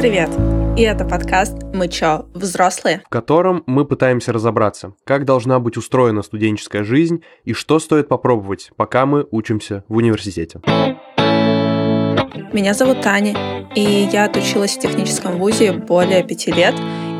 привет! И это подкаст «Мы чё, взрослые?», в котором мы пытаемся разобраться, как должна быть устроена студенческая жизнь и что стоит попробовать, пока мы учимся в университете. Меня зовут Таня, и я отучилась в техническом вузе более пяти лет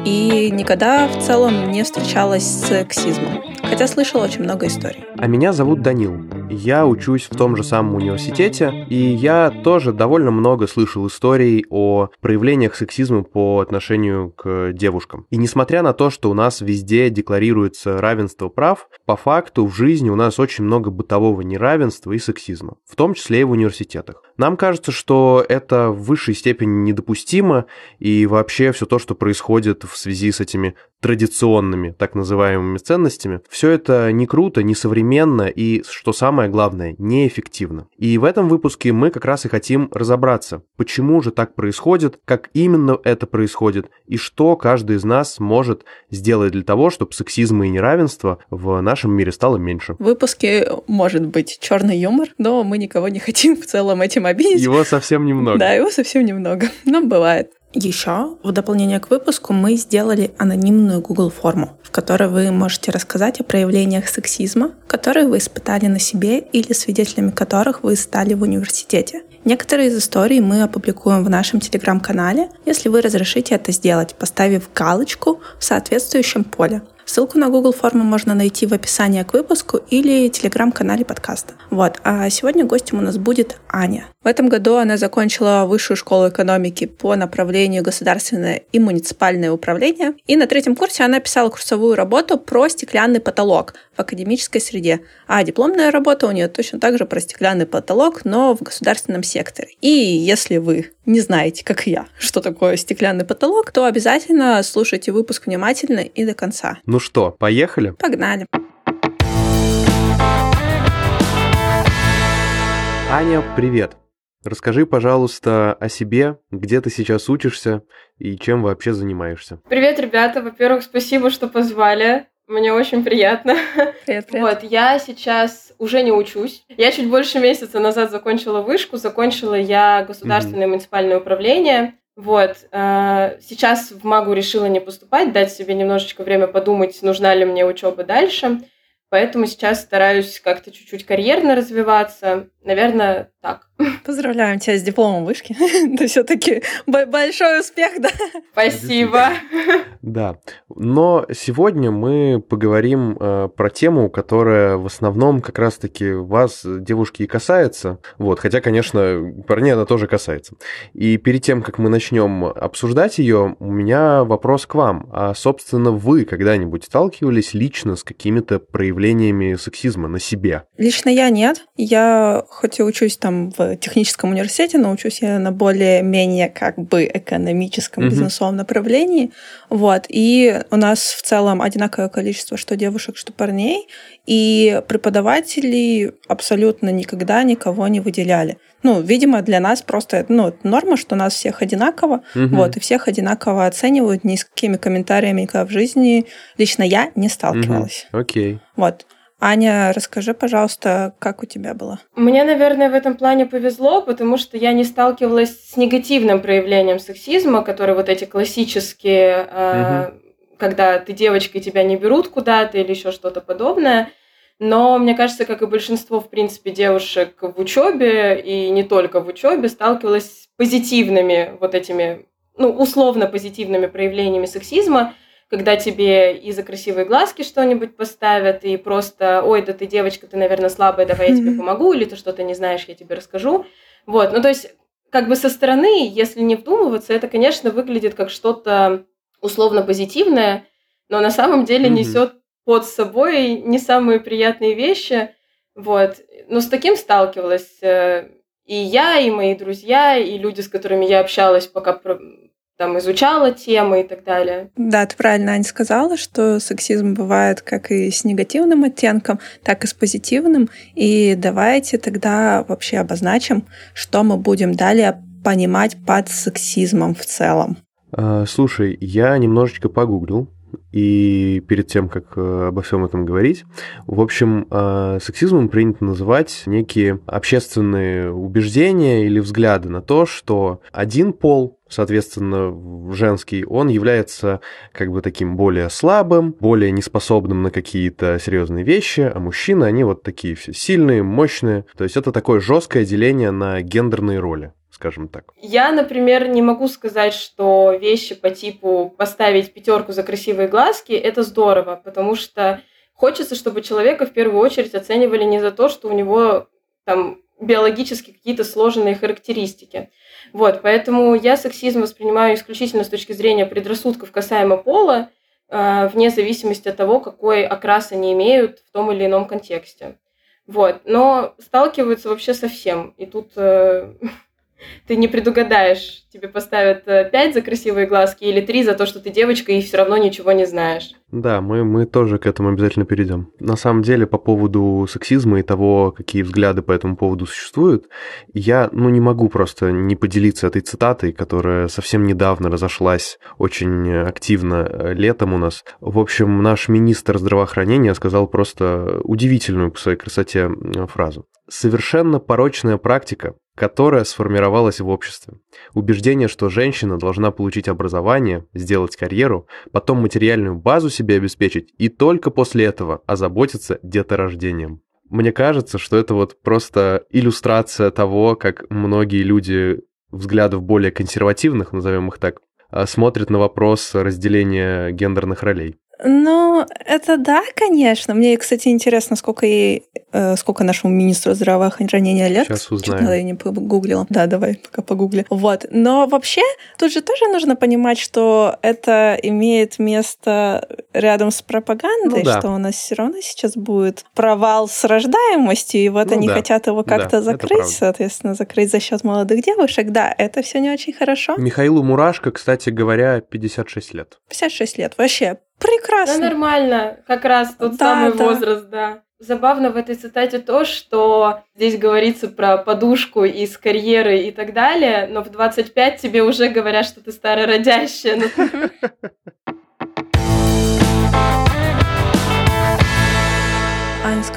и никогда в целом не встречалась с сексизмом, хотя слышала очень много историй. А меня зовут Данил. Я учусь в том же самом университете, и я тоже довольно много слышал историй о проявлениях сексизма по отношению к девушкам. И несмотря на то, что у нас везде декларируется равенство прав, по факту в жизни у нас очень много бытового неравенства и сексизма, в том числе и в университетах. Нам кажется, что это в высшей степени недопустимо, и вообще все то, что происходит в связи с этими традиционными так называемыми ценностями, все это не круто, не современно и, что самое главное, неэффективно. И в этом выпуске мы как раз и хотим разобраться, почему же так происходит, как именно это происходит и что каждый из нас может сделать для того, чтобы сексизма и неравенства в нашем мире стало меньше. В выпуске может быть черный юмор, но мы никого не хотим в целом этим обидеть. Его совсем немного. Да, его совсем немного, но бывает. Еще в дополнение к выпуску мы сделали анонимную Google форму, в которой вы можете рассказать о проявлениях сексизма, которые вы испытали на себе или свидетелями которых вы стали в университете. Некоторые из историй мы опубликуем в нашем телеграм-канале, если вы разрешите это сделать, поставив галочку в соответствующем поле. Ссылку на Google форму можно найти в описании к выпуску или телеграм-канале подкаста. Вот, а сегодня гостем у нас будет Аня. В этом году она закончила высшую школу экономики по направлению государственное и муниципальное управление. И на третьем курсе она писала курсовую работу про стеклянный потолок в академической среде. А дипломная работа у нее точно так же про стеклянный потолок, но в государственном секторе. И если вы не знаете, как и я, что такое стеклянный потолок, то обязательно слушайте выпуск внимательно и до конца. Ну что, поехали? Погнали. Аня, привет. Расскажи, пожалуйста, о себе, где ты сейчас учишься и чем вообще занимаешься. Привет, ребята. Во-первых, спасибо, что позвали. Мне очень приятно. Привет, привет. Вот, я сейчас уже не учусь. Я чуть больше месяца назад закончила вышку. Закончила я государственное mm-hmm. муниципальное управление. Вот. Э, сейчас в МАГУ решила не поступать, дать себе немножечко время подумать, нужна ли мне учеба дальше. Поэтому сейчас стараюсь как-то чуть-чуть карьерно развиваться. Наверное, так. Поздравляем тебя с дипломом вышки. Это все-таки большой успех, да? Спасибо. Да. Но сегодня мы поговорим э, про тему, которая в основном как раз-таки вас, девушки, и касается. Вот, хотя, конечно, парней она тоже касается. И перед тем, как мы начнем обсуждать ее, у меня вопрос к вам. А, собственно, вы когда-нибудь сталкивались лично с какими-то проявлениями сексизма на себе? Лично я нет. Я хоть и учусь там в техническом университете, но учусь я на более-менее как бы экономическом, mm-hmm. бизнесовом направлении. Вот. И у нас в целом одинаковое количество что девушек, что парней. И преподаватели абсолютно никогда никого не выделяли. Ну, видимо, для нас просто ну, норма, что нас всех одинаково, угу. вот, и всех одинаково оценивают, ни с какими комментариями никогда в жизни лично я не сталкивалась. Угу. Окей. Вот. Аня, расскажи, пожалуйста, как у тебя было? Мне, наверное, в этом плане повезло, потому что я не сталкивалась с негативным проявлением сексизма, которые вот эти классические, э, когда ты девочка и тебя не берут куда-то или еще что-то подобное. Но мне кажется, как и большинство, в принципе, девушек в учебе и не только в учебе, сталкивалась с позитивными вот этими, ну, условно позитивными проявлениями сексизма – когда тебе и за красивые глазки что-нибудь поставят, и просто, ой, да ты девочка, ты, наверное, слабая, давай я тебе помогу, или ты что-то не знаешь, я тебе расскажу. Вот, ну то есть, как бы со стороны, если не вдумываться, это, конечно, выглядит как что-то условно позитивное, но на самом деле mm-hmm. несет под собой не самые приятные вещи. Вот. Но с таким сталкивалась э, и я, и мои друзья, и люди, с которыми я общалась, пока там изучала темы и так далее. Да, ты правильно, Аня, сказала, что сексизм бывает как и с негативным оттенком, так и с позитивным. И давайте тогда вообще обозначим, что мы будем далее понимать под сексизмом в целом. А, слушай, я немножечко погуглил, и перед тем, как э, обо всем этом говорить, в общем, э, сексизмом принято называть некие общественные убеждения или взгляды на то, что один пол соответственно, женский, он является как бы таким более слабым, более неспособным на какие-то серьезные вещи, а мужчины, они вот такие все сильные, мощные. То есть это такое жесткое деление на гендерные роли скажем так. Я, например, не могу сказать, что вещи по типу поставить пятерку за красивые глазки это здорово, потому что хочется, чтобы человека в первую очередь оценивали не за то, что у него там биологически какие-то сложенные характеристики. Вот, поэтому я сексизм воспринимаю исключительно с точки зрения предрассудков касаемо пола, э, вне зависимости от того, какой окрас они имеют в том или ином контексте. Вот, но сталкиваются вообще со всем. И тут э, ты не предугадаешь, тебе поставят 5 э, за красивые глазки или 3 за то, что ты девочка и все равно ничего не знаешь. Да, мы, мы тоже к этому обязательно перейдем. На самом деле, по поводу сексизма и того, какие взгляды по этому поводу существуют, я ну, не могу просто не поделиться этой цитатой, которая совсем недавно разошлась очень активно э, летом у нас. В общем, наш министр здравоохранения сказал просто удивительную по своей красоте фразу. Совершенно порочная практика, которая сформировалась в обществе. Убеждение, что женщина должна получить образование, сделать карьеру, потом материальную базу себе обеспечить и только после этого озаботиться деторождением. Мне кажется, что это вот просто иллюстрация того, как многие люди взглядов более консервативных, назовем их так, а, смотрят на вопрос разделения гендерных ролей. Ну, это да, конечно. Мне, кстати, интересно, сколько ей, э, сколько нашему министру здравоохранения лет. Сейчас узнаем. Чуть я не погуглила. Да, давай, пока погугли. Вот. Но вообще, тут же тоже нужно понимать, что это имеет место рядом с пропагандой, ну, да. что у нас все равно сейчас будет провал с рождаемостью, и вот ну, они да. хотят его как-то да, закрыть, соответственно, закрыть за счет молодых девушек. Да, это все не очень хорошо. Михаилу Мурашко, кстати говоря, 56 лет. 56 лет. Вообще Прекрасно. Да, нормально. Как раз тот да, самый да. возраст, да. Забавно в этой цитате то, что здесь говорится про подушку из карьеры и так далее, но в 25 тебе уже говорят, что ты старородящая.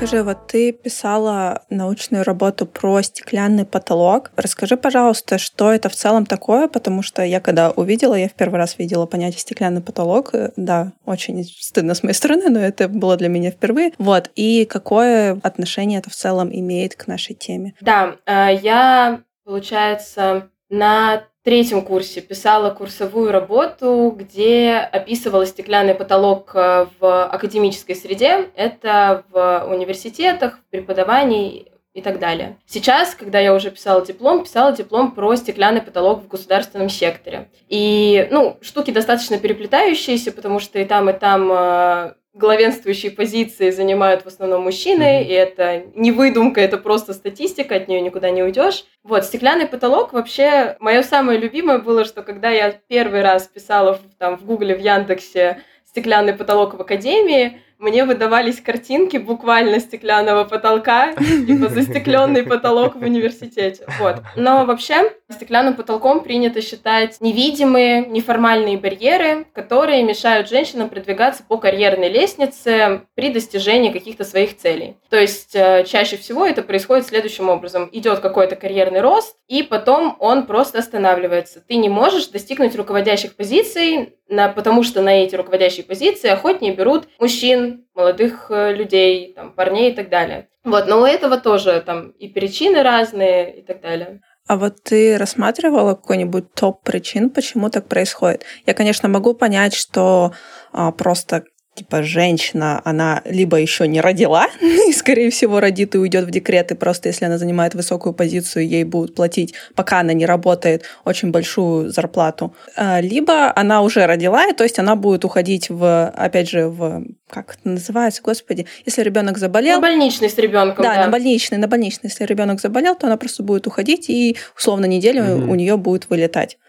скажи, вот ты писала научную работу про стеклянный потолок. Расскажи, пожалуйста, что это в целом такое, потому что я когда увидела, я в первый раз видела понятие стеклянный потолок. Э, да, очень стыдно с моей стороны, но это было для меня впервые. Вот, и какое отношение это в целом имеет к нашей теме? Да, э, я, получается, на третьем курсе писала курсовую работу, где описывала стеклянный потолок э, в академической среде. Это в университетах, в преподавании и так далее. Сейчас, когда я уже писала диплом, писала диплом про стеклянный потолок в государственном секторе. И, ну, штуки достаточно переплетающиеся, потому что и там, и там э, главенствующие позиции занимают в основном мужчины, mm-hmm. и это не выдумка, это просто статистика, от нее никуда не уйдешь. Вот, стеклянный потолок вообще, мое самое любимое было, что когда я первый раз писала в, там в Гугле, в Яндексе стеклянный потолок в Академии, мне выдавались картинки буквально стеклянного потолка, типа застекленный потолок в университете. Вот. Но вообще стеклянным потолком принято считать невидимые, неформальные барьеры, которые мешают женщинам продвигаться по карьерной лестнице при достижении каких-то своих целей. То есть э, чаще всего это происходит следующим образом. Идет какой-то карьерный рост, и потом он просто останавливается. Ты не можешь достигнуть руководящих позиций, на, потому что на эти руководящие позиции охотнее берут мужчин, молодых э, людей, там, парней и так далее. Вот, но у этого тоже там и причины разные и так далее. А вот ты рассматривала какой-нибудь топ причин, почему так происходит? Я, конечно, могу понять, что а, просто типа женщина, она либо еще не родила, и, скорее всего, родит и уйдет в декрет, и просто если она занимает высокую позицию, ей будут платить, пока она не работает, очень большую зарплату. А, либо она уже родила, и то есть она будет уходить в, опять же, в как это называется, господи, если ребенок заболел. На больничный с ребенком. Да, да, на больничный, на больничный. Если ребенок заболел, то она просто будет уходить, и условно неделю mm-hmm. у нее будет вылетать.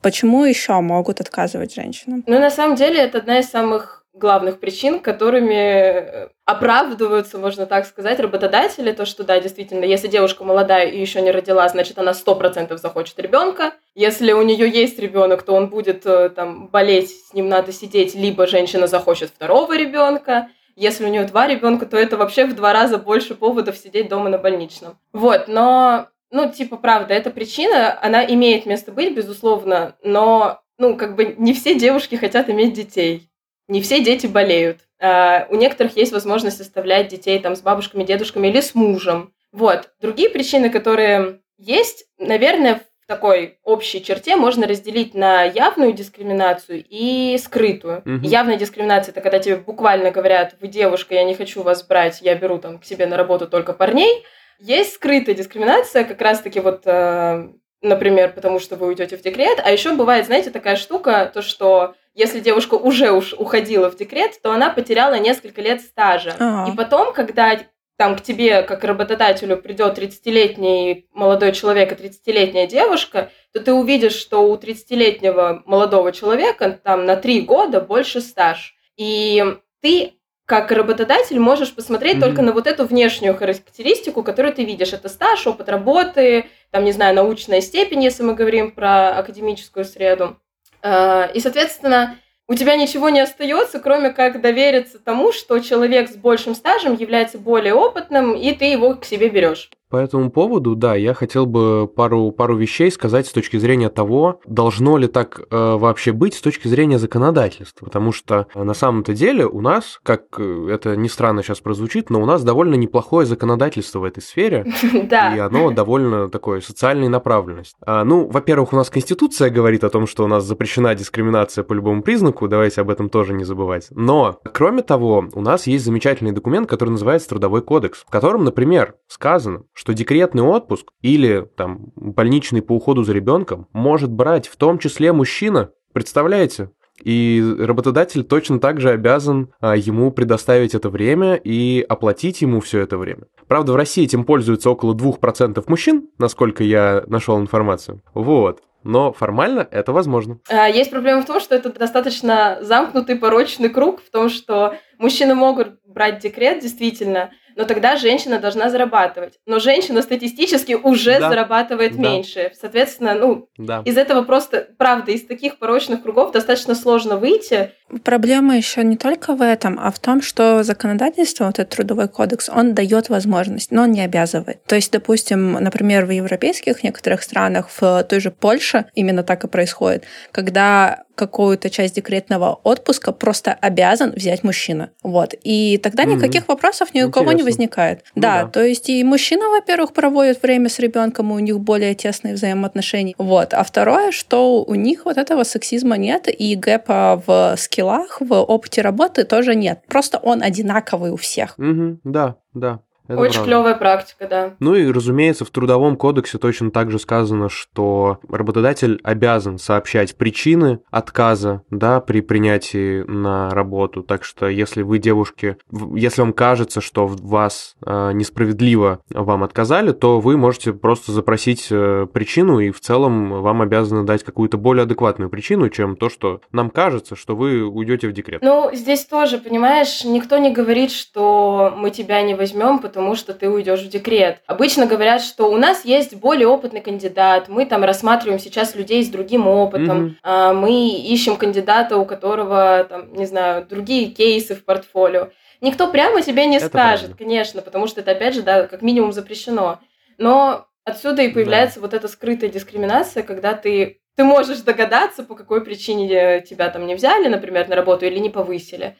Почему еще могут отказывать женщинам? Ну, на самом деле, это одна из самых главных причин, которыми э, оправдываются, можно так сказать, работодатели, то, что да, действительно, если девушка молодая и еще не родила, значит, она сто процентов захочет ребенка. Если у нее есть ребенок, то он будет э, там болеть, с ним надо сидеть, либо женщина захочет второго ребенка. Если у нее два ребенка, то это вообще в два раза больше поводов сидеть дома на больничном. Вот, но, ну, типа, правда, эта причина, она имеет место быть, безусловно, но, ну, как бы не все девушки хотят иметь детей. Не все дети болеют. Uh, у некоторых есть возможность оставлять детей там с бабушками, дедушками или с мужем. Вот. Другие причины, которые есть, наверное, в такой общей черте можно разделить на явную дискриминацию и скрытую. Угу. Явная дискриминация это когда тебе буквально говорят: "Вы девушка, я не хочу вас брать, я беру там к себе на работу только парней". Есть скрытая дискриминация, как раз-таки вот э, например, потому что вы уйдете в декрет. А еще бывает, знаете, такая штука, то что если девушка уже уж уходила в декрет, то она потеряла несколько лет стажа. Ага. И потом, когда там к тебе, как работодателю, придет 30-летний молодой человек и 30-летняя девушка, то ты увидишь, что у 30-летнего молодого человека там на 3 года больше стаж. И ты как работодатель можешь посмотреть mm-hmm. только на вот эту внешнюю характеристику, которую ты видишь. Это стаж, опыт работы, там, не знаю, научная степень, если мы говорим про академическую среду. А, и, соответственно, у тебя ничего не остается, кроме как довериться тому, что человек с большим стажем является более опытным, и ты его к себе берешь. По этому поводу, да, я хотел бы пару, пару вещей сказать с точки зрения того, должно ли так э, вообще быть с точки зрения законодательства. Потому что э, на самом-то деле у нас, как э, это не странно сейчас прозвучит, но у нас довольно неплохое законодательство в этой сфере. Да. И оно довольно такое социальной направленность. А, ну, во-первых, у нас Конституция говорит о том, что у нас запрещена дискриминация по любому признаку, давайте об этом тоже не забывать. Но, кроме того, у нас есть замечательный документ, который называется Трудовой кодекс, в котором, например, сказано, что декретный отпуск или там больничный по уходу за ребенком может брать в том числе мужчина. Представляете? И работодатель точно так же обязан а, ему предоставить это время и оплатить ему все это время. Правда, в России этим пользуются около 2% мужчин, насколько я нашел информацию. Вот но формально это возможно. А, есть проблема в том, что это достаточно замкнутый порочный круг, в том, что мужчины могут брать декрет, действительно, но тогда женщина должна зарабатывать. Но женщина статистически уже да. зарабатывает да. меньше. Соответственно, ну, да. из этого просто, правда, из таких порочных кругов достаточно сложно выйти. Проблема еще не только в этом, а в том, что законодательство, вот этот трудовой кодекс, он дает возможность, но он не обязывает. То есть, допустим, например, в европейских некоторых странах, в той же Польше именно так и происходит, когда какую-то часть декретного отпуска просто обязан взять мужчина. Вот. И тогда mm-hmm. никаких вопросов ни у кого не возникает. Ну, да, да, то есть и мужчина, во-первых, проводит время с ребенком, и у них более тесные взаимоотношения. Вот. А второе, что у них вот этого сексизма нет, и гэпа в скиллах, в опыте работы тоже нет. Просто он одинаковый у всех. Mm-hmm. Да, да. Это Очень правда. клевая практика, да. Ну и, разумеется, в Трудовом кодексе точно так же сказано, что работодатель обязан сообщать причины отказа, да, при принятии на работу. Так что, если вы, девушки, если вам кажется, что вас э, несправедливо вам отказали, то вы можете просто запросить э, причину, и в целом вам обязаны дать какую-то более адекватную причину, чем то, что нам кажется, что вы уйдете в декрет. Ну, здесь тоже, понимаешь, никто не говорит, что мы тебя не возьмем, потому потому что ты уйдешь в декрет. Обычно говорят, что у нас есть более опытный кандидат, мы там рассматриваем сейчас людей с другим опытом, mm-hmm. мы ищем кандидата, у которого, там, не знаю, другие кейсы в портфолио. Никто прямо тебе не это скажет, правильно. конечно, потому что это, опять же, да, как минимум запрещено. Но отсюда и появляется да. вот эта скрытая дискриминация, когда ты ты можешь догадаться, по какой причине тебя там не взяли, например, на работу или не повысили.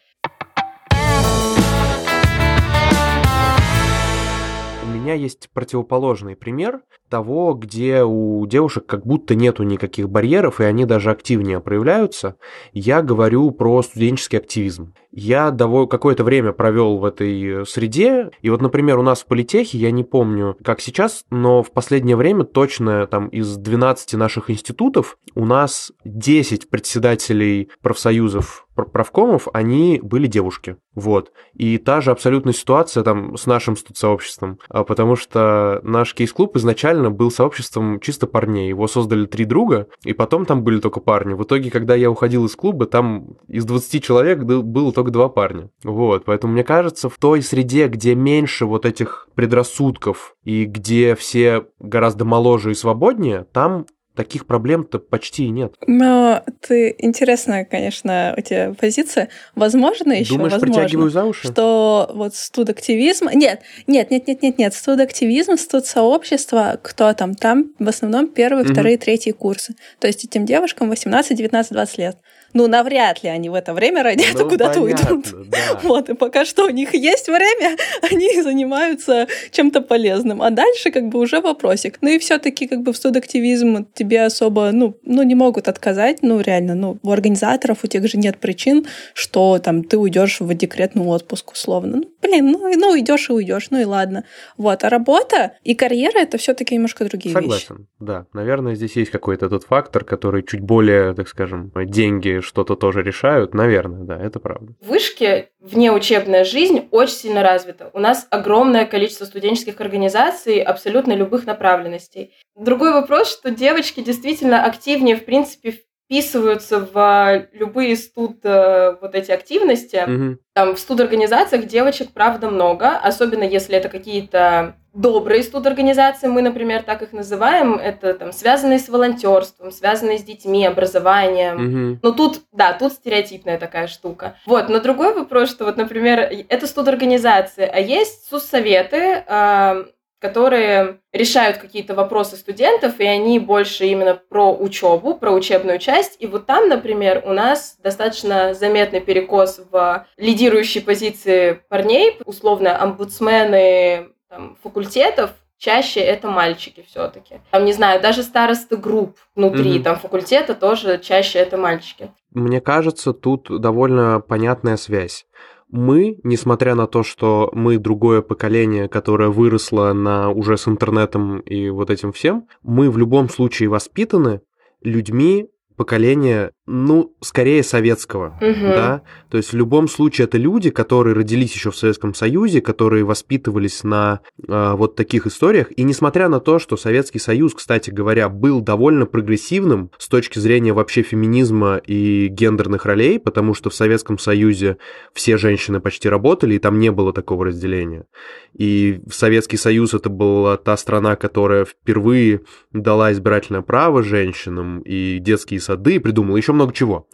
Меня есть противоположный пример того, где у девушек как будто нету никаких барьеров, и они даже активнее проявляются. Я говорю про студенческий активизм. Я какое-то время провел в этой среде, и вот, например, у нас в политехе, я не помню, как сейчас, но в последнее время точно там из 12 наших институтов у нас 10 председателей профсоюзов правкомов, они были девушки. Вот. И та же абсолютная ситуация там с нашим студсообществом, а, потому что наш кейс-клуб изначально изначально был сообществом чисто парней. Его создали три друга, и потом там были только парни. В итоге, когда я уходил из клуба, там из 20 человек было только два парня. Вот, поэтому мне кажется, в той среде, где меньше вот этих предрассудков и где все гораздо моложе и свободнее, там таких проблем-то почти и нет. Но ты интересная, конечно, у тебя позиция. Возможно, еще Думаешь, возможно, притягиваю за уши? что вот студактивизм... Нет, нет, нет, нет, нет, нет. Студактивизм, студсообщество, кто там? Там в основном первые, угу. вторые, третьи курсы. То есть этим девушкам 18, 19, 20 лет ну, навряд ли они в это время родят ну, куда-то уйдут. Да. Вот, и пока что у них есть время, они занимаются чем-то полезным. А дальше как бы уже вопросик. Ну и все таки как бы в студактивизм тебе особо, ну, ну, не могут отказать, ну, реально, ну, у организаторов у тех же нет причин, что там ты уйдешь в декретный отпуск условно. Ну, блин, ну, ну идешь и уйдешь, ну и ладно. Вот, а работа и карьера это все-таки немножко другие Согласен, вещи. Согласен, да. Наверное, здесь есть какой-то тот фактор, который чуть более, так скажем, деньги что-то тоже решают. Наверное, да, это правда. В вышке внеучебная жизнь очень сильно развита. У нас огромное количество студенческих организаций абсолютно любых направленностей. Другой вопрос, что девочки действительно активнее, в принципе, вписываются в любые студ э, вот эти активности. Mm-hmm. Там в студорганизациях девочек, правда, много, особенно если это какие-то добрые студорганизации, мы, например, так их называем, это там связанные с волонтерством, связанные с детьми, образованием. Mm-hmm. Ну тут, да, тут стереотипная такая штука. Вот, но другой вопрос, что вот, например, это студорганизации, а есть соцсоветы, э, которые решают какие-то вопросы студентов, и они больше именно про учебу, про учебную часть. И вот там, например, у нас достаточно заметный перекос в лидирующей позиции парней, условно, омбудсмены там, факультетов, чаще это мальчики все-таки. Там, не знаю, даже старосты групп внутри mm-hmm. там факультета тоже чаще это мальчики. Мне кажется, тут довольно понятная связь мы, несмотря на то, что мы другое поколение, которое выросло на уже с интернетом и вот этим всем, мы в любом случае воспитаны людьми, поколения, ну, скорее советского, угу. да, то есть в любом случае это люди, которые родились еще в Советском Союзе, которые воспитывались на э, вот таких историях, и несмотря на то, что Советский Союз, кстати говоря, был довольно прогрессивным с точки зрения вообще феминизма и гендерных ролей, потому что в Советском Союзе все женщины почти работали, и там не было такого разделения, и Советский Союз это была та страна, которая впервые дала избирательное право женщинам, и детские сады, придумал еще много чего.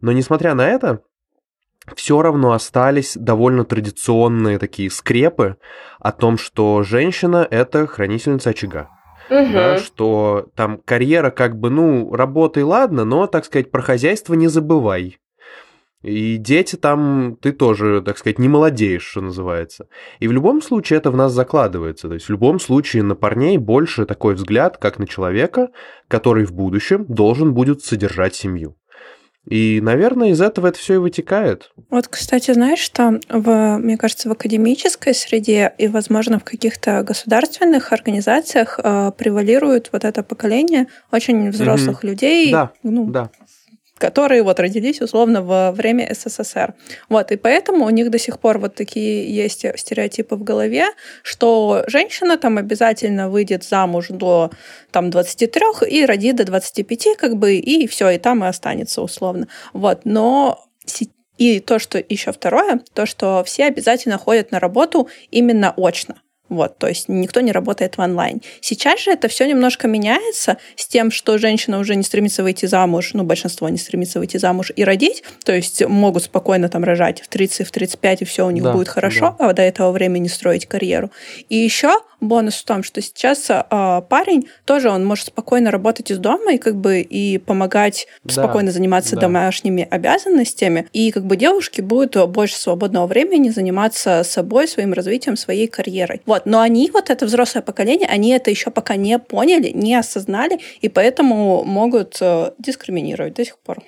Но несмотря на это, все равно остались довольно традиционные такие скрепы о том, что женщина – это хранительница очага. Угу. Да, что там карьера как бы, ну, работай, ладно, но, так сказать, про хозяйство не забывай. И дети там, ты тоже, так сказать, не молодеешь, что называется. И в любом случае это в нас закладывается. То есть в любом случае на парней больше такой взгляд, как на человека, который в будущем должен будет содержать семью. И, наверное, из этого это все и вытекает. Вот, кстати, знаешь, что, в, мне кажется, в академической среде и, возможно, в каких-то государственных организациях э, превалирует вот это поколение очень взрослых mm-hmm. людей. Да, ну, да которые вот родились условно во время СССР. Вот, и поэтому у них до сих пор вот такие есть стереотипы в голове, что женщина там обязательно выйдет замуж до там 23 и родит до 25, как бы, и все, и там и останется условно. Вот, но и то, что еще второе, то, что все обязательно ходят на работу именно очно. Вот, то есть никто не работает в онлайн. Сейчас же это все немножко меняется с тем, что женщина уже не стремится выйти замуж, ну, большинство не стремится выйти замуж и родить, то есть могут спокойно там рожать в 30, в 35, и все у них да, будет хорошо, да. а до этого времени строить карьеру. И еще бонус в том, что сейчас э, парень тоже он может спокойно работать из дома и как бы и помогать да, спокойно заниматься да. домашними обязанностями, и как бы девушке будет больше свободного времени заниматься собой, своим развитием, своей карьерой. Вот, но они вот это взрослое поколение, они это еще пока не поняли, не осознали, и поэтому могут э, дискриминировать до сих пор.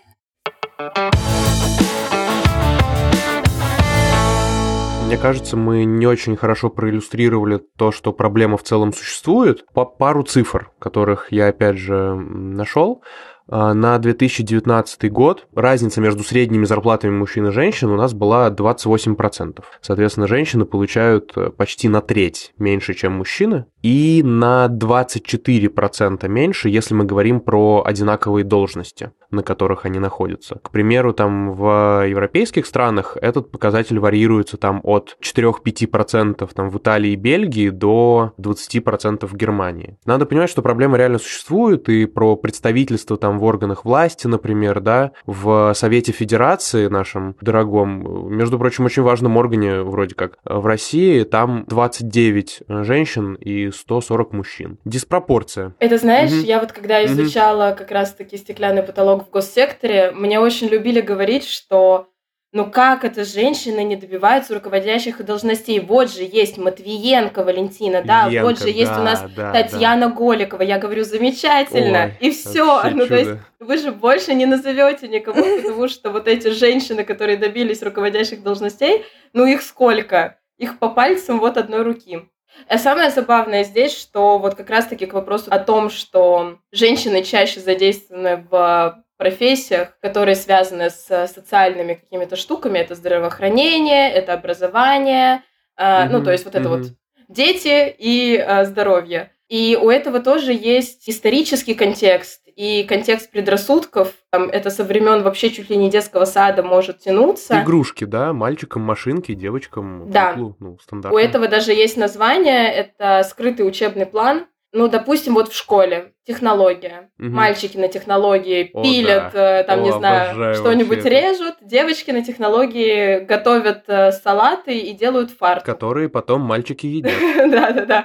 Мне кажется, мы не очень хорошо проиллюстрировали то, что проблема в целом существует. По пару цифр, которых я опять же нашел. а, на 2019 год разница между средними зарплатами мужчин и женщин у нас была 28%. Соответственно, женщины получают э, почти на треть меньше, чем мужчины, и на 24% меньше, если мы говорим про одинаковые должности на которых они находятся. К примеру, там в европейских странах этот показатель варьируется там от 4-5% там в Италии и Бельгии до 20% в Германии. Надо понимать, что проблема реально существует, и про представительство там в органах власти, например, да, в Совете Федерации нашем дорогом, между прочим, очень важном органе вроде как в России, там 29 женщин и 140 мужчин. Диспропорция. Это знаешь, угу. я вот когда изучала угу. как раз-таки стеклянный потолок налог в госсекторе, мне очень любили говорить, что ну как это женщины не добиваются руководящих должностей? Вот же есть Матвиенко Валентина, да, Ленко, вот же есть у нас да, Татьяна да. Голикова. Я говорю, замечательно, Ой, и все. Ну, то есть вы же больше не назовете никого, потому что вот эти женщины, которые добились руководящих должностей, ну их сколько? Их по пальцам вот одной руки. А самое забавное здесь, что вот как раз-таки к вопросу о том, что женщины чаще задействованы в профессиях, которые связаны с социальными какими-то штуками. Это здравоохранение, это образование, mm-hmm. ну, то есть вот это mm-hmm. вот дети и э, здоровье. И у этого тоже есть исторический контекст и контекст предрассудков. Там, это со времен вообще чуть ли не детского сада может тянуться. Игрушки, да? Мальчикам машинки, девочкам да. куклу. Ну, стандартно. У этого даже есть название. Это скрытый учебный план ну, допустим, вот в школе технология. Угу. Мальчики на технологии О, пилят, да. Э, там, О, не знаю, что-нибудь режут. Девочки на технологии готовят э, салаты и делают фарт. Которые потом мальчики едят. Да-да-да.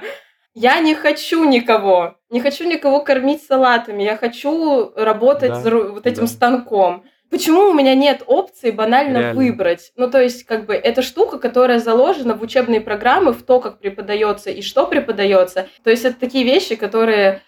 Я не хочу никого. Не хочу никого кормить салатами. Я хочу работать вот этим станком почему у меня нет опции банально Реально. выбрать? Ну, то есть, как бы, это штука, которая заложена в учебные программы, в то, как преподается и что преподается. То есть, это такие вещи, которые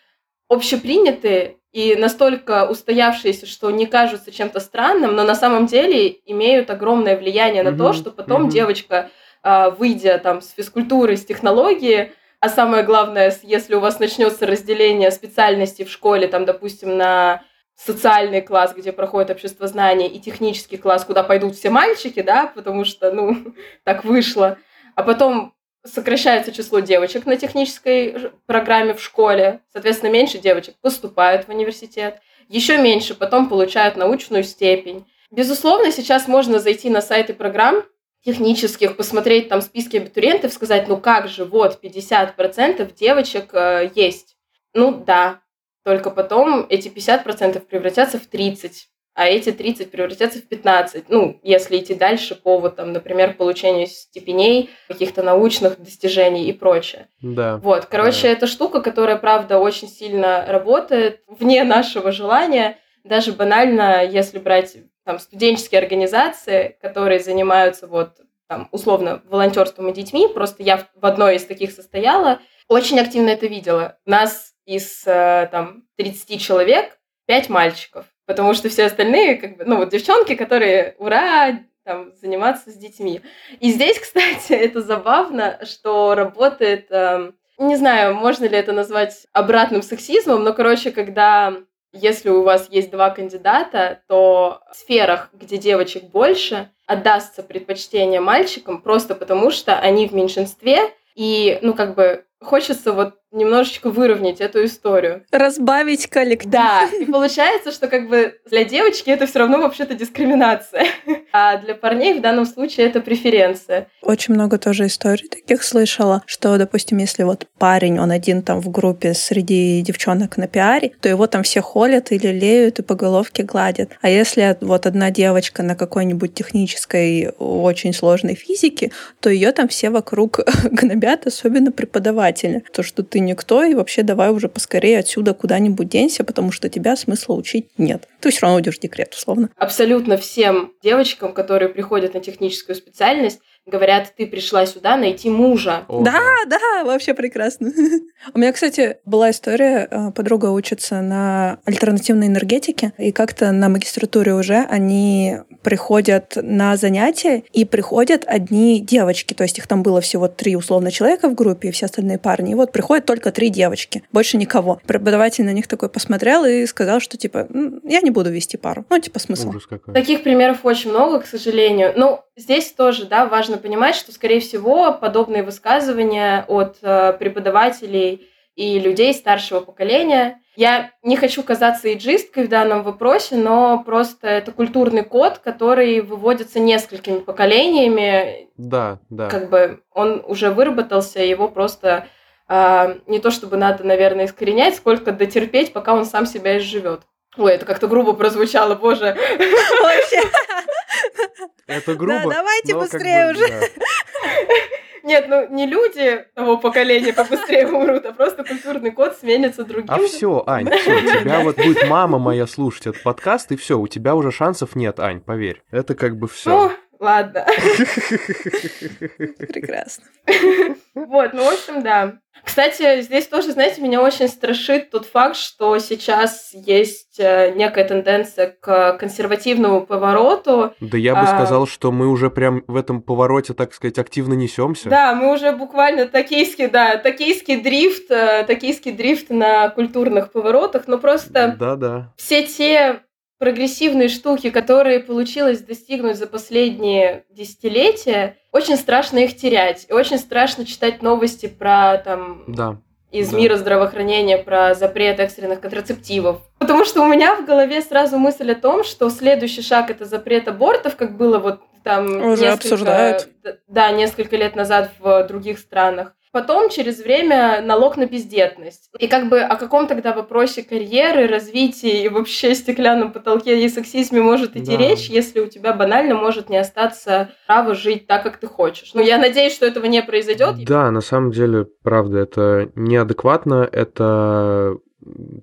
общеприняты и настолько устоявшиеся, что не кажутся чем-то странным, но на самом деле имеют огромное влияние на то, что потом девочка, а, выйдя там с физкультуры, с технологии, а самое главное, если у вас начнется разделение специальностей в школе, там, допустим, на социальный класс, где проходит общество знаний, и технический класс, куда пойдут все мальчики, да, потому что, ну, так вышло. А потом сокращается число девочек на технической программе в школе, соответственно, меньше девочек поступают в университет, еще меньше потом получают научную степень. Безусловно, сейчас можно зайти на сайты программ технических, посмотреть там списки абитуриентов, сказать, ну как же, вот, 50% девочек э, есть. Ну да, только потом эти 50% превратятся в 30, а эти 30 превратятся в 15. Ну, если идти дальше по, вот, там, например, получению степеней, каких-то научных достижений и прочее. Да. Вот, короче, да. это штука, которая, правда, очень сильно работает вне нашего желания. Даже банально, если брать там студенческие организации, которые занимаются вот там условно волонтерством и детьми, просто я в одной из таких состояла, очень активно это видела. Нас из э, там 30 человек 5 мальчиков, потому что все остальные, как бы, ну вот девчонки, которые, ура, там, заниматься с детьми. И здесь, кстати, это забавно, что работает, э, не знаю, можно ли это назвать обратным сексизмом, но, короче, когда если у вас есть два кандидата, то в сферах, где девочек больше, отдастся предпочтение мальчикам просто потому, что они в меньшинстве, и, ну, как бы, хочется вот немножечко выровнять эту историю. Разбавить коллектив. Да, и получается, что как бы для девочки это все равно вообще-то дискриминация, а для парней в данном случае это преференция. Очень много тоже историй таких слышала, что, допустим, если вот парень, он один там в группе среди девчонок на пиаре, то его там все холят или леют и по головке гладят. А если вот одна девочка на какой-нибудь технической очень сложной физике, то ее там все вокруг гнобят, особенно преподаватели. То, что ты никто, и вообще давай уже поскорее отсюда куда-нибудь денься, потому что тебя смысла учить нет. Ты все равно уйдешь в декрет, условно. Абсолютно всем девочкам, которые приходят на техническую специальность, говорят, ты пришла сюда найти мужа. О, да, да, да, вообще прекрасно. У меня, кстати, была история, э, подруга учится на альтернативной энергетике, и как-то на магистратуре уже они приходят на занятия, и приходят одни девочки, то есть их там было всего три условно человека в группе, и все остальные парни, и вот приходят только три девочки, больше никого. Преподаватель на них такой посмотрел и сказал, что типа, я не буду вести пару. Ну, типа, смысл. Таких примеров очень много, к сожалению. Ну, здесь тоже, да, важно понимать, что, скорее всего, подобные высказывания от э, преподавателей и людей старшего поколения. Я не хочу казаться иджисткой в данном вопросе, но просто это культурный код, который выводится несколькими поколениями. Да, да. Как бы он уже выработался, его просто э, не то чтобы надо, наверное, искоренять, сколько дотерпеть, пока он сам себя изживет. Ой, это как-то грубо прозвучало, боже. Вообще. Это грубо. Да, давайте быстрее уже. Нет, ну не люди того поколения побыстрее умрут, а просто культурный код сменится другим. А все, Ань, все, тебя вот будет мама моя слушать этот подкаст, и все, у тебя уже шансов нет, Ань, поверь. Это как бы все. Ну, ладно. Прекрасно. Вот, ну, в общем, да. Кстати, здесь тоже, знаете, меня очень страшит тот факт, что сейчас есть э, некая тенденция к консервативному повороту. Да я бы а... сказал, что мы уже прям в этом повороте, так сказать, активно несемся. Да, мы уже буквально токийский, да, токийский дрифт, э, токийский дрифт на культурных поворотах, но просто да, да. все те прогрессивные штуки, которые получилось достигнуть за последние десятилетия, очень страшно их терять. И очень страшно читать новости про там да. из да. мира здравоохранения, про запрет экстренных контрацептивов. Потому что у меня в голове сразу мысль о том, что следующий шаг это запрет абортов, как было вот там уже несколько, обсуждают. Да, несколько лет назад в других странах потом через время налог на бездетность. И как бы о каком тогда вопросе карьеры, развития и вообще стеклянном потолке и сексизме может идти да. речь, если у тебя банально может не остаться право жить так, как ты хочешь. Но я надеюсь, что этого не произойдет. Да, на самом деле, правда, это неадекватно, это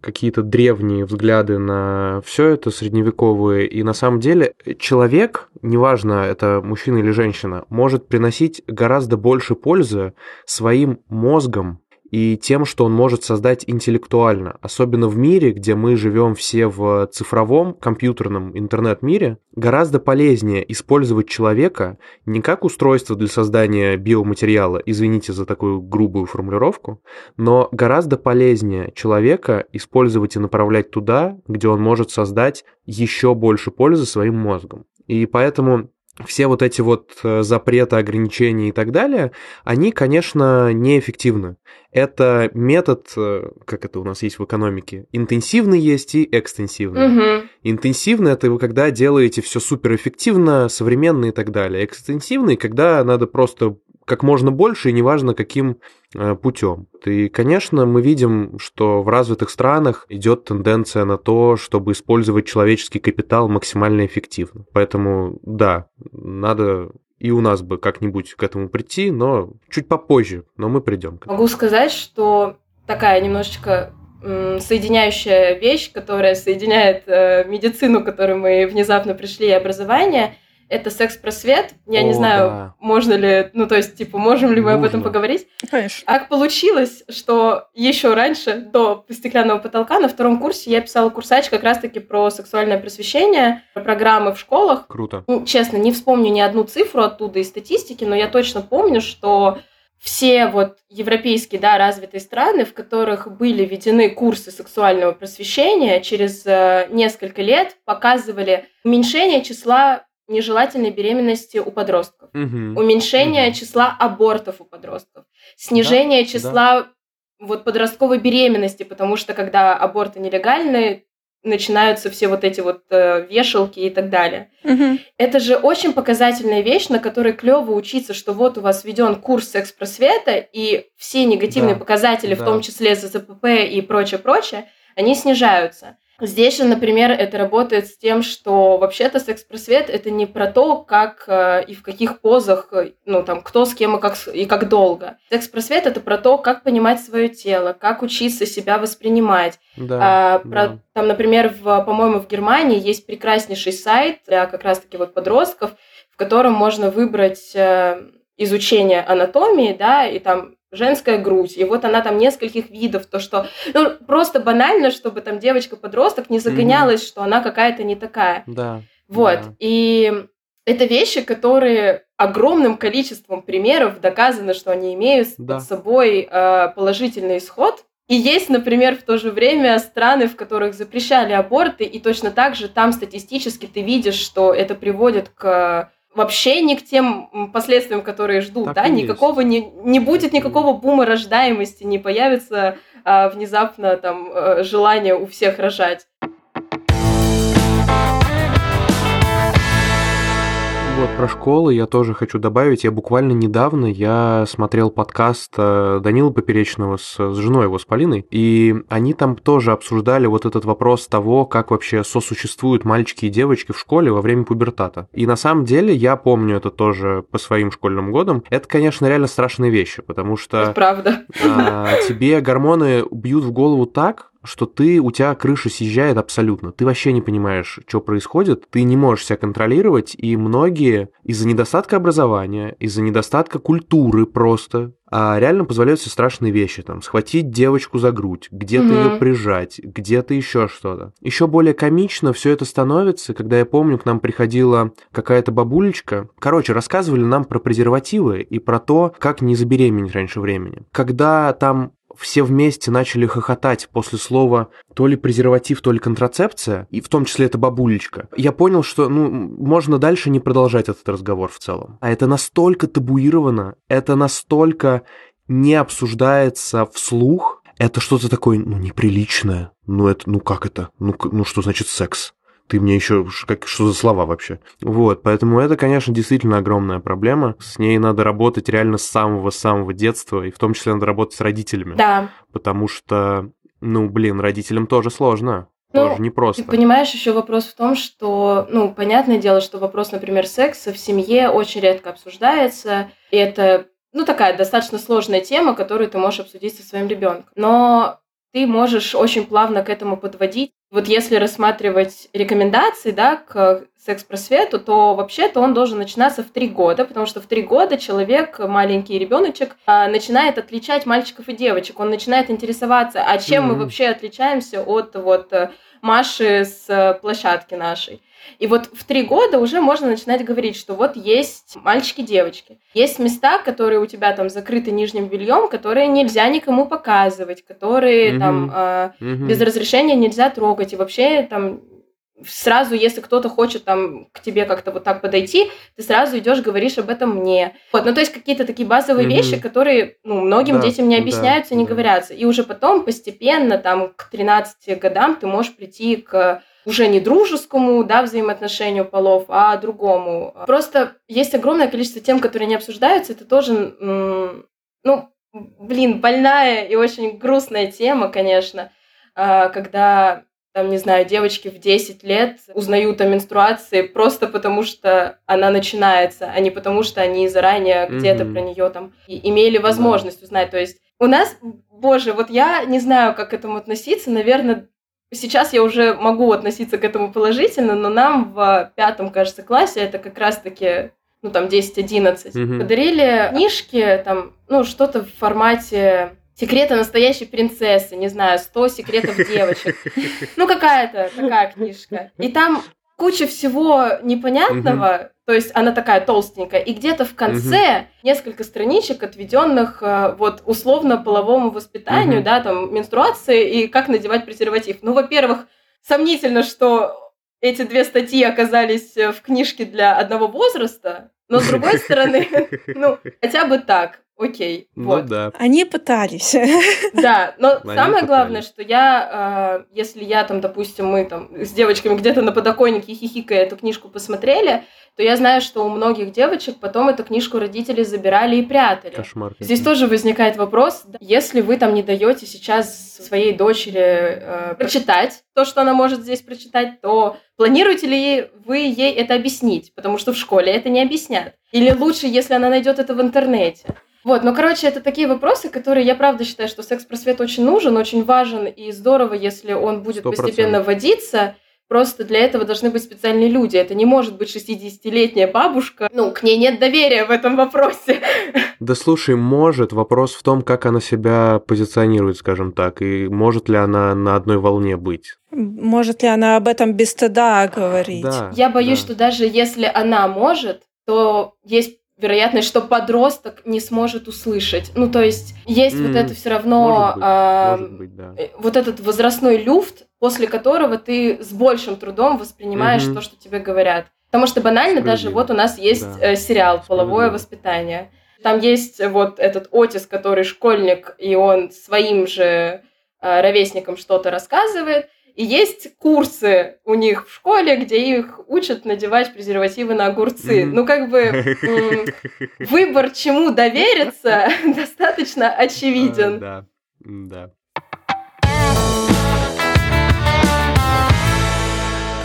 какие-то древние взгляды на все это средневековые. И на самом деле человек, неважно, это мужчина или женщина, может приносить гораздо больше пользы своим мозгом, и тем, что он может создать интеллектуально. Особенно в мире, где мы живем все в цифровом, компьютерном интернет-мире, гораздо полезнее использовать человека не как устройство для создания биоматериала, извините за такую грубую формулировку, но гораздо полезнее человека использовать и направлять туда, где он может создать еще больше пользы своим мозгом. И поэтому все вот эти вот э, запреты, ограничения и так далее, они, конечно, неэффективны. Это метод, э, как это у нас есть в экономике, интенсивный есть и экстенсивный. Угу. Интенсивный это вы когда делаете все суперэффективно, современно и так далее. Экстенсивный, когда надо просто как можно больше, и неважно каким путем. И, конечно, мы видим, что в развитых странах идет тенденция на то, чтобы использовать человеческий капитал максимально эффективно. Поэтому, да, надо и у нас бы как-нибудь к этому прийти, но чуть попозже, но мы придем. Могу сказать, что такая немножечко соединяющая вещь, которая соединяет э, медицину, к которой мы внезапно пришли, и образование – это секс-просвет. Я О, не знаю, да. можно ли, ну, то есть, типа, можем ли мы об этом поговорить. Конечно. Как получилось, что еще раньше, до стеклянного потолка, на втором курсе я писала курсач как раз-таки про сексуальное просвещение, про программы в школах. Круто. Ну, честно, не вспомню ни одну цифру оттуда из статистики, но я точно помню, что все вот европейские, да, развитые страны, в которых были введены курсы сексуального просвещения, через э, несколько лет показывали уменьшение числа нежелательной беременности у подростков, угу. уменьшение угу. числа абортов у подростков, снижение да, числа да. вот подростковой беременности, потому что когда аборты нелегальны, начинаются все вот эти вот э, вешалки и так далее. Угу. Это же очень показательная вещь, на которой клево учиться, что вот у вас введен курс секс-просвета, и все негативные да, показатели, да. в том числе ЗЗПП и прочее-прочее, они снижаются. Здесь же, например, это работает с тем, что вообще-то секс-просвет — это не про то, как э, и в каких позах, э, ну, там, кто с кем и как, и как долго. Секс-просвет — это про то, как понимать свое тело, как учиться себя воспринимать. Да, а, про, да. Там, например, в, по-моему, в Германии есть прекраснейший сайт для как раз-таки вот подростков, котором можно выбрать э, изучение анатомии, да, и там женская грудь, и вот она там нескольких видов, то что, ну, просто банально, чтобы там девочка-подросток не загонялась, mm-hmm. что она какая-то не такая. Да. Вот, да. и это вещи, которые огромным количеством примеров доказано, что они имеют да. под собой э, положительный исход. И есть, например, в то же время страны, в которых запрещали аборты, и точно так же там статистически ты видишь, что это приводит к вообще не к тем последствиям, которые ждут, так да, никакого не, не будет никакого бума рождаемости, не появится а, внезапно там а, желание у всех рожать. Вот про школы я тоже хочу добавить. Я буквально недавно я смотрел подкаст э, Данила Поперечного с, с женой его, с Полиной, и они там тоже обсуждали вот этот вопрос того, как вообще сосуществуют мальчики и девочки в школе во время пубертата. И на самом деле я помню это тоже по своим школьным годам. Это, конечно, реально страшные вещи, потому что... Это правда. А, тебе гормоны бьют в голову так, что ты, у тебя крыша съезжает абсолютно. Ты вообще не понимаешь, что происходит, ты не можешь себя контролировать, и многие из-за недостатка образования, из-за недостатка культуры просто, а реально позволяют себе страшные вещи, там, схватить девочку за грудь, где-то mm-hmm. ее прижать, где-то еще что-то. Еще более комично все это становится, когда я помню, к нам приходила какая-то бабулечка. Короче, рассказывали нам про презервативы и про то, как не забеременеть раньше времени. Когда там все вместе начали хохотать после слова то ли презерватив, то ли контрацепция, и в том числе это бабулечка, я понял, что ну, можно дальше не продолжать этот разговор в целом. А это настолько табуировано, это настолько не обсуждается вслух, это что-то такое, ну, неприличное. Ну, это, ну, как это? Ну, ну что значит секс? Ты мне еще как что за слова вообще. Вот, поэтому это, конечно, действительно огромная проблема. С ней надо работать реально с самого-самого детства, и в том числе надо работать с родителями. Да. Потому что, ну, блин, родителям тоже сложно. Ну, тоже непросто. Ты понимаешь, еще вопрос в том, что, ну, понятное дело, что вопрос, например, секса в семье очень редко обсуждается, и это, ну, такая достаточно сложная тема, которую ты можешь обсудить со своим ребенком. Но ты можешь очень плавно к этому подводить. Вот если рассматривать рекомендации да, к секс-просвету, то вообще-то он должен начинаться в три года, потому что в три года человек, маленький ребеночек, а, начинает отличать мальчиков и девочек. Он начинает интересоваться, а чем mm-hmm. мы вообще отличаемся от вот э, Маши с э, площадки нашей. И вот в три года уже можно начинать говорить, что вот есть мальчики-девочки. Есть места, которые у тебя там закрыты нижним бельем, которые нельзя никому показывать, которые mm-hmm. там э, mm-hmm. без разрешения нельзя трогать. И вообще там сразу, если кто-то хочет там к тебе как-то вот так подойти, ты сразу идешь, говоришь об этом мне. Вот, ну то есть какие-то такие базовые mm-hmm. вещи, которые ну, многим да, детям не объясняются, да, не да. говорятся. И уже потом постепенно, там, к 13 годам ты можешь прийти к уже не дружескому, да, взаимоотношению полов, а другому. Просто есть огромное количество тем, которые не обсуждаются. Это тоже, ну, блин, больная и очень грустная тема, конечно, а, когда там, не знаю, девочки в 10 лет узнают о менструации просто потому, что она начинается, а не потому, что они заранее mm-hmm. где-то про нее там имели возможность узнать. То есть у нас, боже, вот я не знаю, как к этому относиться, наверное, Сейчас я уже могу относиться к этому положительно, но нам в пятом, кажется, классе, это как раз-таки, ну, там, 10-11, угу. подарили книжки, там, ну, что-то в формате секреты настоящей принцессы, не знаю, 100 секретов девочек. Ну, какая-то такая книжка. И там куча всего непонятного, то есть она такая толстенькая, и где-то в конце угу. несколько страничек, отведенных э, вот условно половому воспитанию, угу. да, там менструации и как надевать презерватив. Ну, во-первых, сомнительно, что эти две статьи оказались э, в книжке для одного возраста, но с другой стороны, ну, хотя бы так окей. Ну вот. да. Они пытались. Да, но Они самое пытались. главное, что я, э, если я там, допустим, мы там с девочками где-то на подоконнике хихикая эту книжку посмотрели, то я знаю, что у многих девочек потом эту книжку родители забирали и прятали. Кошмар. Здесь тоже возникает вопрос, если вы там не даете сейчас своей дочери э, прочитать то, что она может здесь прочитать, то планируете ли вы ей это объяснить? Потому что в школе это не объяснят. Или лучше, если она найдет это в интернете? Вот, ну, короче, это такие вопросы, которые я правда считаю, что секс-просвет очень нужен, очень важен, и здорово, если он будет 100%. постепенно вводиться, Просто для этого должны быть специальные люди. Это не может быть 60-летняя бабушка. Ну, к ней нет доверия в этом вопросе. Да слушай, может. Вопрос в том, как она себя позиционирует, скажем так, и может ли она на одной волне быть. Может ли она об этом без стыда говорить? Да, Я боюсь, да. что даже если она может, то есть вероятность, что подросток не сможет услышать. Ну, то есть есть вот М, это все равно быть, может быть, да. э, вот этот возрастной люфт, после которого ты с большим трудом воспринимаешь Мгм. то, что тебе говорят. Потому что банально даже вот у нас есть Да. э, сериал «Половое воспитание». Там есть вот этот Отис, который школьник, и он своим же э, ровесникам что-то рассказывает. И есть курсы у них в школе, где их учат надевать презервативы на огурцы. Мгм. Ну, как бы м, выбор, чему довериться, достаточно А, очевиден. Да, да.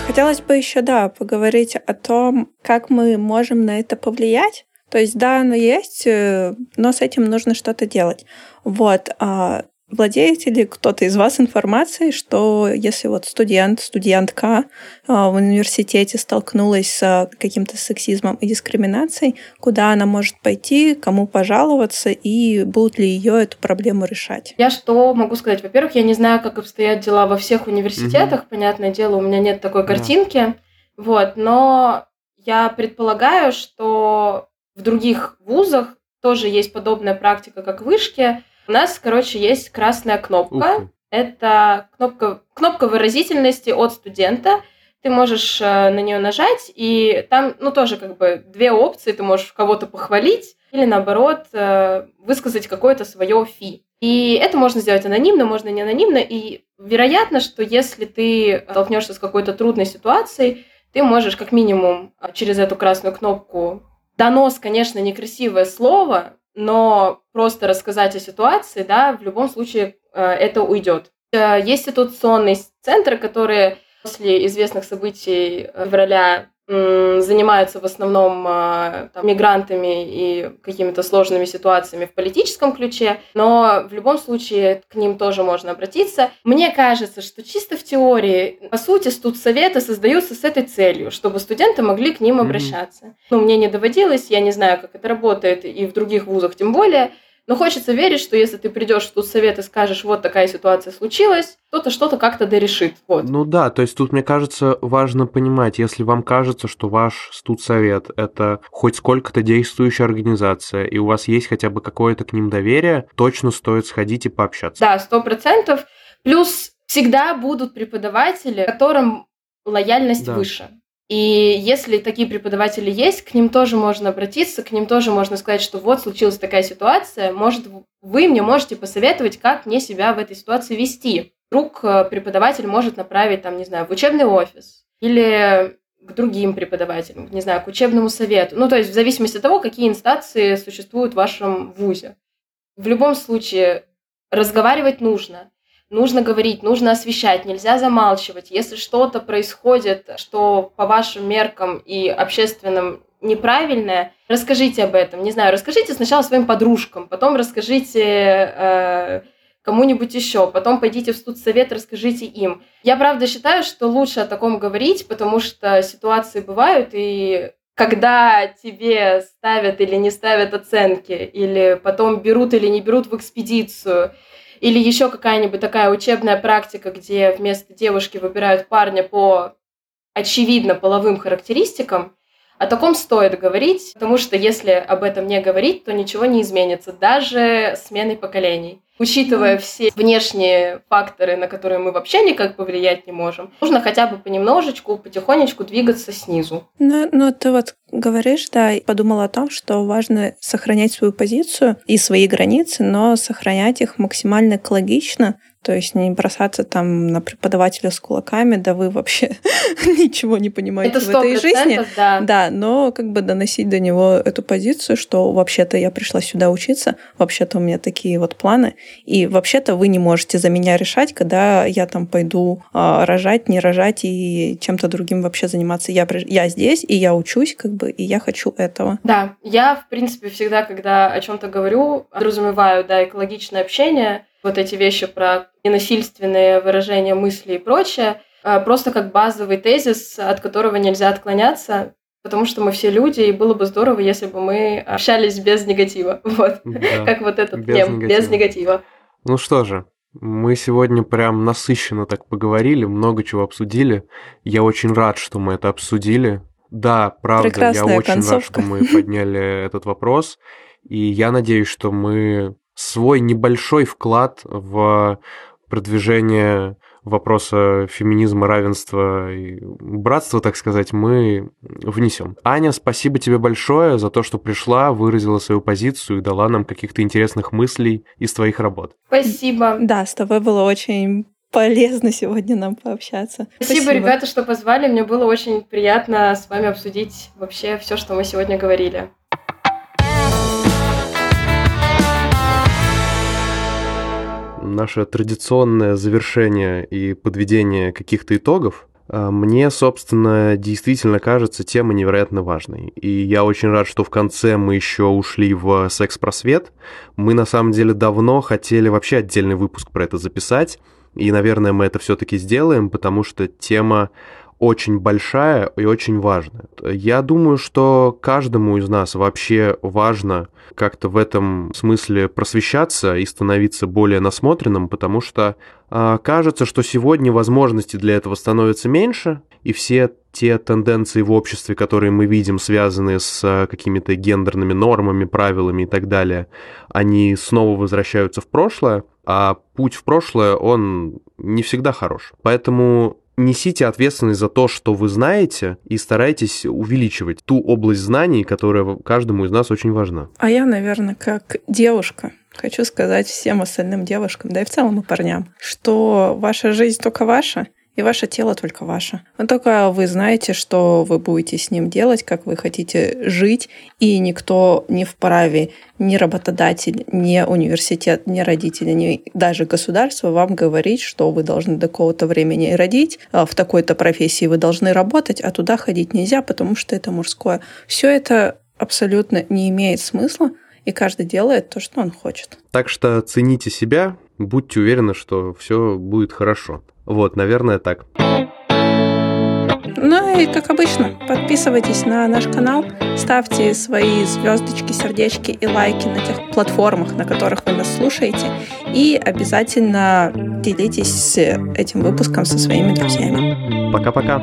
Хотелось бы еще, да, поговорить о том, как мы можем на это повлиять. То есть, да, оно есть, э, но с этим нужно что-то делать. Вот. А Владеете ли кто-то из вас информацией, что если вот студент, студентка а, в университете столкнулась с каким-то сексизмом и дискриминацией, куда она может пойти, кому пожаловаться и будут ли ее эту проблему решать? Я что могу сказать? Во-первых, я не знаю, как обстоят дела во всех университетах. Понятное дело, у меня нет такой Да. картинки. Вот, но я предполагаю, что в других вузах тоже есть подобная практика, как в вышке. У нас, короче, есть красная кнопка. Это кнопка, кнопка выразительности от студента. Ты можешь э, на нее нажать, и там, ну, тоже как бы две опции. Ты можешь кого-то похвалить или, наоборот, э, высказать какое-то свое фи. И это можно сделать анонимно, можно не анонимно. И вероятно, что если ты столкнешься с какой-то трудной ситуацией, ты можешь как минимум через эту красную кнопку донос, конечно, некрасивое слово, но просто рассказать о ситуации, да, в любом случае э, это уйдет. Э, Есть ситуационные центры, которые после известных событий э, февраля занимаются в основном э, там, мигрантами и какими-то сложными ситуациями в политическом ключе, но в любом случае к ним тоже можно обратиться. Мне кажется, что чисто в теории, по сути, студсоветы создаются с этой целью, чтобы студенты могли к ним обращаться. Ну, мне не доводилось, я не знаю, как это работает, и в других вузах тем более, но хочется верить, что если ты придешь в студсовет и скажешь, вот такая ситуация случилась, кто-то что-то как-то дорешит. Вот. Ну да, то есть тут, мне кажется, важно понимать, если вам кажется, что ваш студсовет – это хоть сколько-то действующая организация, и у вас есть хотя бы какое-то к ним доверие, точно стоит сходить и пообщаться. Да, сто процентов. Плюс всегда будут преподаватели, которым лояльность Да. выше. И если такие преподаватели есть, к ним тоже можно обратиться, к ним тоже можно сказать, что вот случилась такая ситуация, может, вы мне можете посоветовать, как мне себя в этой ситуации вести. Вдруг э, преподаватель может направить, там, не знаю, в учебный офис или к другим преподавателям, не знаю, к учебному совету. Ну, то есть в зависимости от того, какие инстанции существуют в вашем вузе. В любом случае, разговаривать нужно. Нужно говорить, нужно освещать, нельзя замалчивать. Если что-то происходит, что по вашим меркам и общественным неправильное, расскажите об этом. Не знаю, расскажите сначала своим подружкам, потом расскажите э, кому-нибудь еще, потом пойдите в студсовет, расскажите им. Я правда считаю, что лучше о таком говорить, потому что ситуации бывают, и когда тебе ставят или не ставят оценки, или потом берут или не берут в экспедицию, или еще какая-нибудь такая учебная практика, где вместо девушки выбирают парня по очевидно половым характеристикам, о таком стоит говорить, потому что если об этом не говорить, то ничего не изменится, даже сменой поколений. Учитывая все внешние факторы, на которые мы вообще никак повлиять не можем, нужно хотя бы понемножечку, потихонечку двигаться снизу. Ну, ну, ты вот говоришь, да, и подумала о том, что важно сохранять свою позицию и свои границы, но сохранять их максимально экологично, то есть не бросаться там на преподавателя с кулаками, да вы вообще ничего не понимаете в этой жизни. да. Да, но как бы доносить до него эту позицию, что вообще-то я пришла сюда учиться, вообще-то у меня такие вот планы, и вообще-то вы не можете за меня решать, когда я там пойду а, рожать, не рожать и чем-то другим вообще заниматься. Я, я здесь, и я учусь, как бы, и я хочу этого. Да, я, в принципе, всегда, когда о чем-то говорю, подразумеваю, да, экологичное общение, вот эти вещи про ненасильственные выражения мысли и прочее. э, просто как базовый тезис, от которого нельзя отклоняться, потому что мы все люди, и было бы здорово, если бы мы общались без негатива. Вот. Да, как вот этот без мем, негатива. без негатива. Ну что же, мы сегодня прям насыщенно так поговорили, много чего обсудили. Я очень рад, что мы это обсудили. Да, правда, Прекрасная я очень концовка. рад, что мы подняли этот вопрос. И я надеюсь, что мы свой небольшой вклад в продвижение вопроса феминизма, равенства и братства, так сказать, мы внесем. Аня, спасибо тебе большое за то, что пришла, выразила свою позицию и дала нам каких-то интересных мыслей из твоих работ. Спасибо. Да, с тобой было очень полезно сегодня нам пообщаться. Спасибо, Спасибо, ребята, что позвали. Мне было очень приятно с вами обсудить вообще все, что мы сегодня говорили. Наше традиционное завершение и подведение каких-то итогов, а, мне, собственно, действительно кажется тема невероятно важной. И я очень рад, что в конце мы еще ушли в секс-просвет. Мы, на самом деле, давно хотели вообще отдельный выпуск про это записать. И, наверное, мы это все-таки сделаем, потому что тема очень большая и очень важная. Я думаю, что каждому из нас вообще важно как-то в этом смысле просвещаться и становиться более насмотренным, потому что э, кажется, что сегодня возможностей для этого становится меньше, и все те тенденции в обществе, которые мы видим, связанные с а, какими-то гендерными нормами, правилами и так далее, они снова возвращаются в прошлое, а путь в прошлое, он не всегда хорош. Поэтому несите ответственность за то, что вы знаете, и старайтесь увеличивать ту область знаний, которая каждому из нас очень важна. А я, наверное, как девушка, хочу сказать всем остальным девушкам, да и в целом и парням, что ваша жизнь только ваша, и ваше тело только ваше. Но только вы знаете, что вы будете с ним делать, как вы хотите жить, и никто не вправе, ни работодатель, ни университет, ни родители, ни даже государство вам говорить, что вы должны до какого-то времени родить, а в такой-то профессии вы должны работать, а туда ходить нельзя, потому что это мужское. Все это абсолютно не имеет смысла, и каждый делает то, что он хочет. Так что цените себя, будьте уверены, что все будет хорошо. Вот, наверное, так. Ну и как обычно, подписывайтесь на наш канал, ставьте свои звездочки, сердечки и лайки на тех платформах, на которых вы нас слушаете, и обязательно делитесь этим выпуском со своими друзьями. Пока-пока.